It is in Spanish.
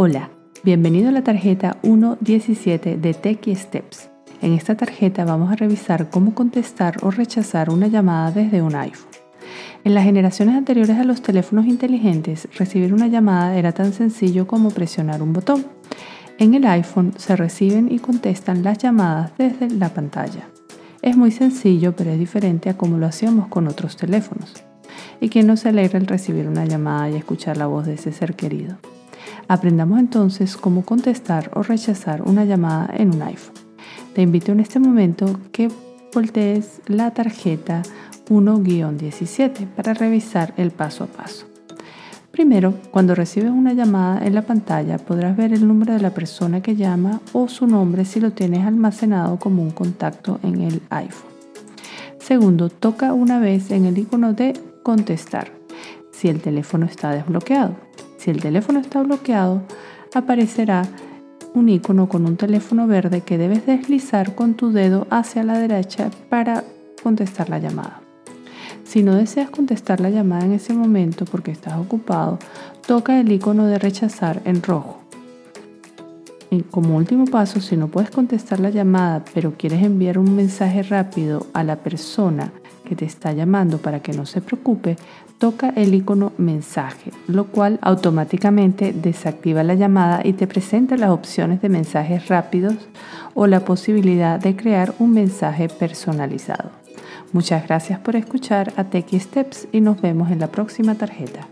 Hola, bienvenido a la tarjeta 117 de Techie Steps. En esta tarjeta vamos a revisar cómo contestar o rechazar una llamada desde un iPhone. En las generaciones anteriores a los teléfonos inteligentes, recibir una llamada era tan sencillo como presionar un botón. En el iPhone se reciben y contestan las llamadas desde la pantalla. Es muy sencillo, pero es diferente a como lo hacíamos con otros teléfonos. ¿Y quién no se alegra al recibir una llamada y escuchar la voz de ese ser querido? Aprendamos entonces cómo contestar o rechazar una llamada en un iPhone. Te invito en este momento que voltees la tarjeta 1-17 para revisar el paso a paso. Primero, cuando recibes una llamada en la pantalla podrás ver el número de la persona que llama o su nombre si lo tienes almacenado como un contacto en el iPhone. Segundo, toca una vez en el icono de contestar si el teléfono está desbloqueado. Si el teléfono está bloqueado, aparecerá un icono con un teléfono verde que debes deslizar con tu dedo hacia la derecha para contestar la llamada. Si no deseas contestar la llamada en ese momento porque estás ocupado, toca el icono de rechazar en rojo. Y como último paso, si no puedes contestar la llamada pero quieres enviar un mensaje rápido a la persona que te está llamando para que no se preocupe, toca el icono mensaje, lo cual automáticamente desactiva la llamada y te presenta las opciones de mensajes rápidos o la posibilidad de crear un mensaje personalizado. Muchas gracias por escuchar a Techie Steps y nos vemos en la próxima tarjeta.